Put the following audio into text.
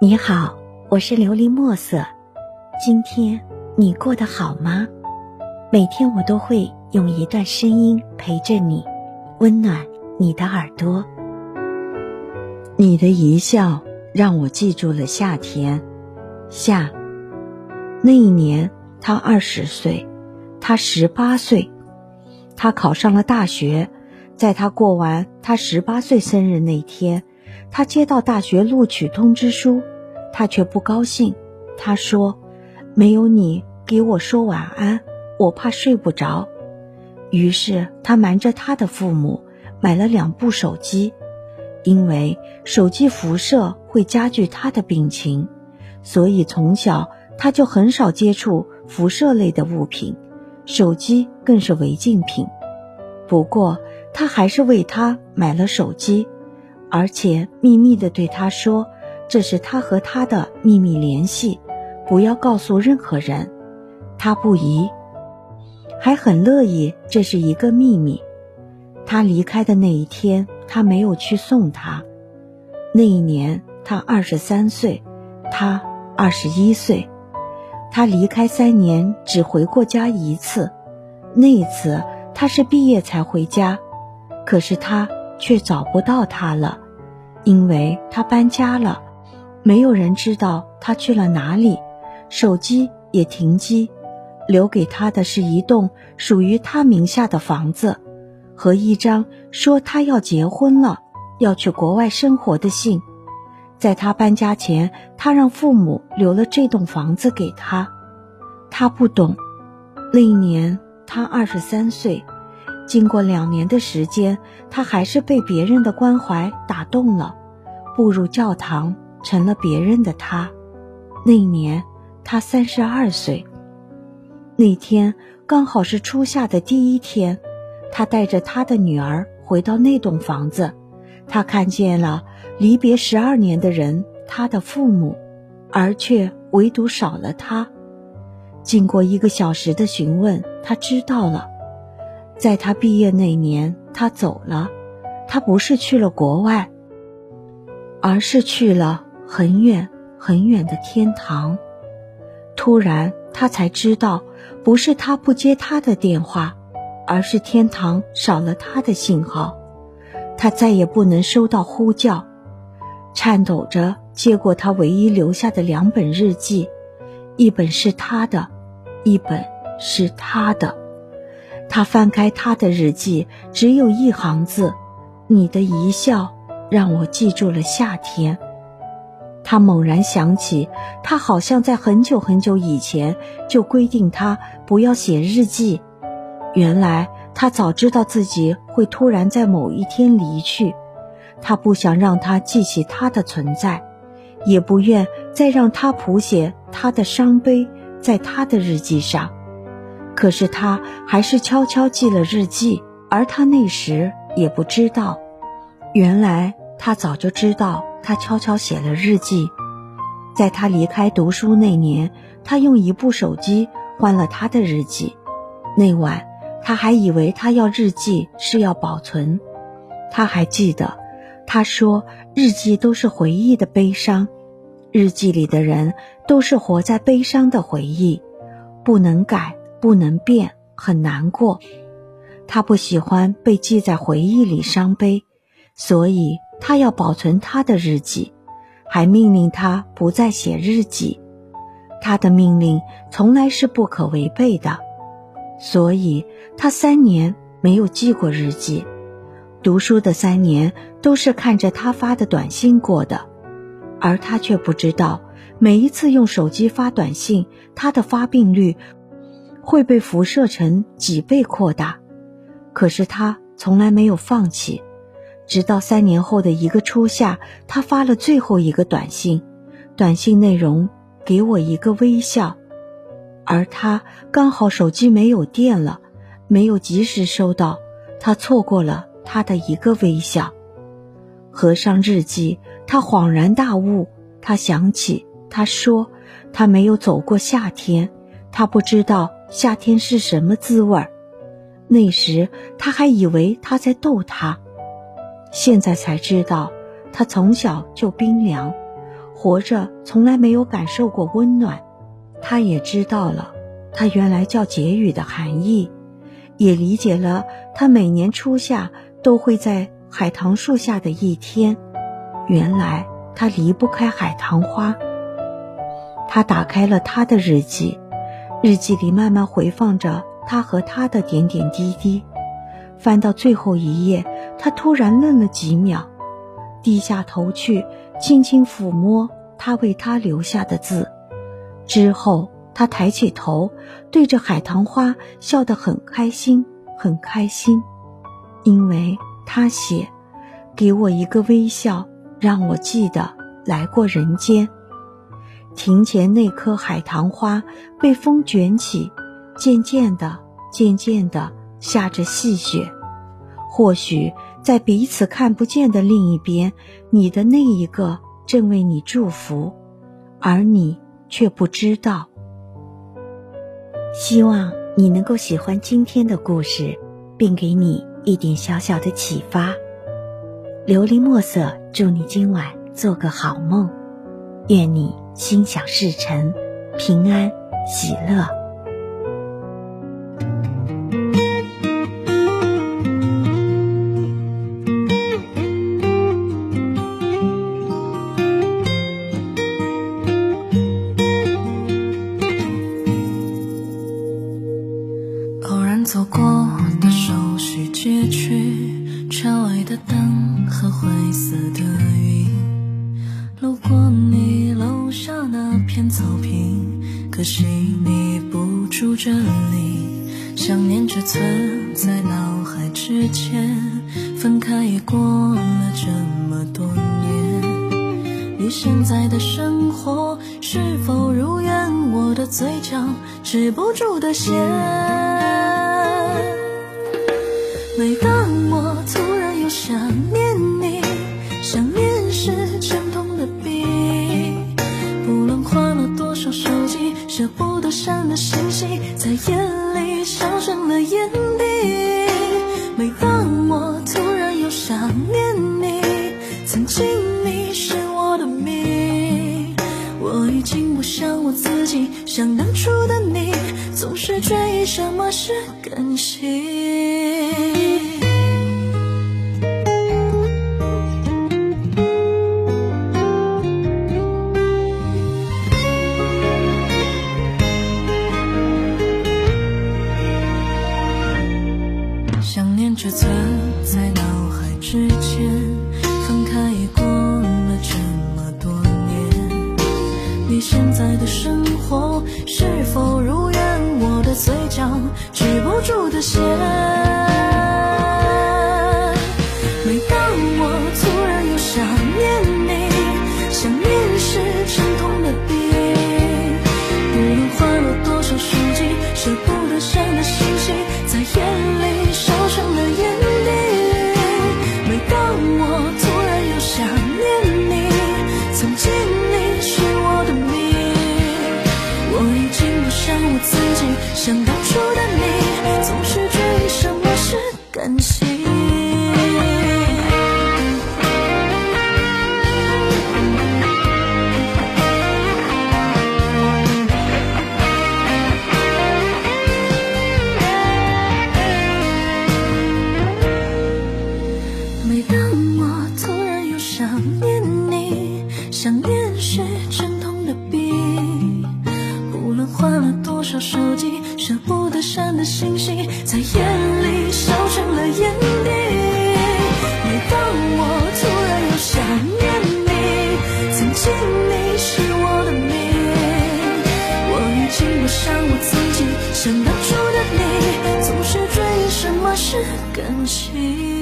你好，我是琉璃墨色。今天你过得好吗？每天我都会用一段声音陪着你，温暖你的耳朵。你的一笑让我记住了夏天。夏，那一年他二十岁，他十八岁，他考上了大学。在他过完他十八岁生日那天。他接到大学录取通知书，他却不高兴。他说：“没有你给我说晚安，我怕睡不着。”于是他瞒着他的父母买了两部手机，因为手机辐射会加剧他的病情，所以从小他就很少接触辐射类的物品，手机更是违禁品。不过他还是为他买了手机。而且秘密的对他说：“这是他和他的秘密联系，不要告诉任何人。”他不疑，还很乐意这是一个秘密。他离开的那一天，他没有去送他。那一年他二十三岁，他二十一岁。他离开三年只回过家一次，那一次他是毕业才回家，可是他。却找不到他了，因为他搬家了，没有人知道他去了哪里，手机也停机，留给他的是一栋属于他名下的房子，和一张说他要结婚了，要去国外生活的信。在他搬家前，他让父母留了这栋房子给他。他不懂，那一年他二十三岁。经过两年的时间，他还是被别人的关怀打动了，步入教堂，成了别人的他。那年他三十二岁。那天刚好是初夏的第一天，他带着他的女儿回到那栋房子，他看见了离别十二年的人，他的父母，而却唯独少了他。经过一个小时的询问，他知道了。在他毕业那年，他走了。他不是去了国外，而是去了很远很远的天堂。突然，他才知道，不是他不接他的电话，而是天堂少了他的信号。他再也不能收到呼叫，颤抖着接过他唯一留下的两本日记，一本是他的，一本是他的。他翻开他的日记，只有一行字：“你的一笑让我记住了夏天。”他猛然想起，他好像在很久很久以前就规定他不要写日记。原来他早知道自己会突然在某一天离去，他不想让他记起他的存在，也不愿再让他谱写他的伤悲在他的日记上。可是他还是悄悄记了日记，而他那时也不知道，原来他早就知道他悄悄写了日记。在他离开读书那年，他用一部手机换了他的日记。那晚，他还以为他要日记是要保存。他还记得，他说日记都是回忆的悲伤，日记里的人都是活在悲伤的回忆，不能改。不能变，很难过。他不喜欢被记在回忆里伤悲，所以他要保存他的日记，还命令他不再写日记。他的命令从来是不可违背的，所以他三年没有记过日记。读书的三年都是看着他发的短信过的，而他却不知道，每一次用手机发短信，他的发病率。会被辐射成几倍扩大，可是他从来没有放弃，直到三年后的一个初夏，他发了最后一个短信，短信内容给我一个微笑，而他刚好手机没有电了，没有及时收到，他错过了他的一个微笑。合上日记，他恍然大悟，他想起他说他没有走过夏天，他不知道。夏天是什么滋味儿？那时他还以为他在逗他，现在才知道他从小就冰凉。活着从来没有感受过温暖，他也知道了，他原来叫结语的含义，也理解了他每年初夏都会在海棠树下的一天，原来他离不开海棠花。他打开了他的日记，日记里慢慢回放着他和他的点点滴滴。翻到最后一页，他突然愣了几秒，低下头去，轻轻抚摸他为他留下的字。之后，他抬起头，对着海棠花笑得很开心，很开心，因为他写：“给我一个微笑，让我记得来过人间。”庭前那棵海棠花被风卷起，渐渐的，渐渐的。下着细雪，或许在彼此看不见的另一边，你的那一个正为你祝福，而你却不知道。希望你能够喜欢今天的故事，并给你一点小小的启发。琉璃墨色，祝你今晚做个好梦，愿你心想事成，平安喜乐。可惜你不住这里。想念只存在脑海之间，分开也过了这么多年。你现在的生活是否如愿？我的嘴角止不住的咸。每当我舍不得删的信息，在夜里烧成了眼底。每当我突然又想念你，曾经你是我的命，我已经不像我自己，像当初的你，总是追忆什么是感情。分开已过了这么多年。你现在的生活是否如愿？我的嘴角止不住的咸。像我自己，像当初的你，总是质疑什么是感情。是感情。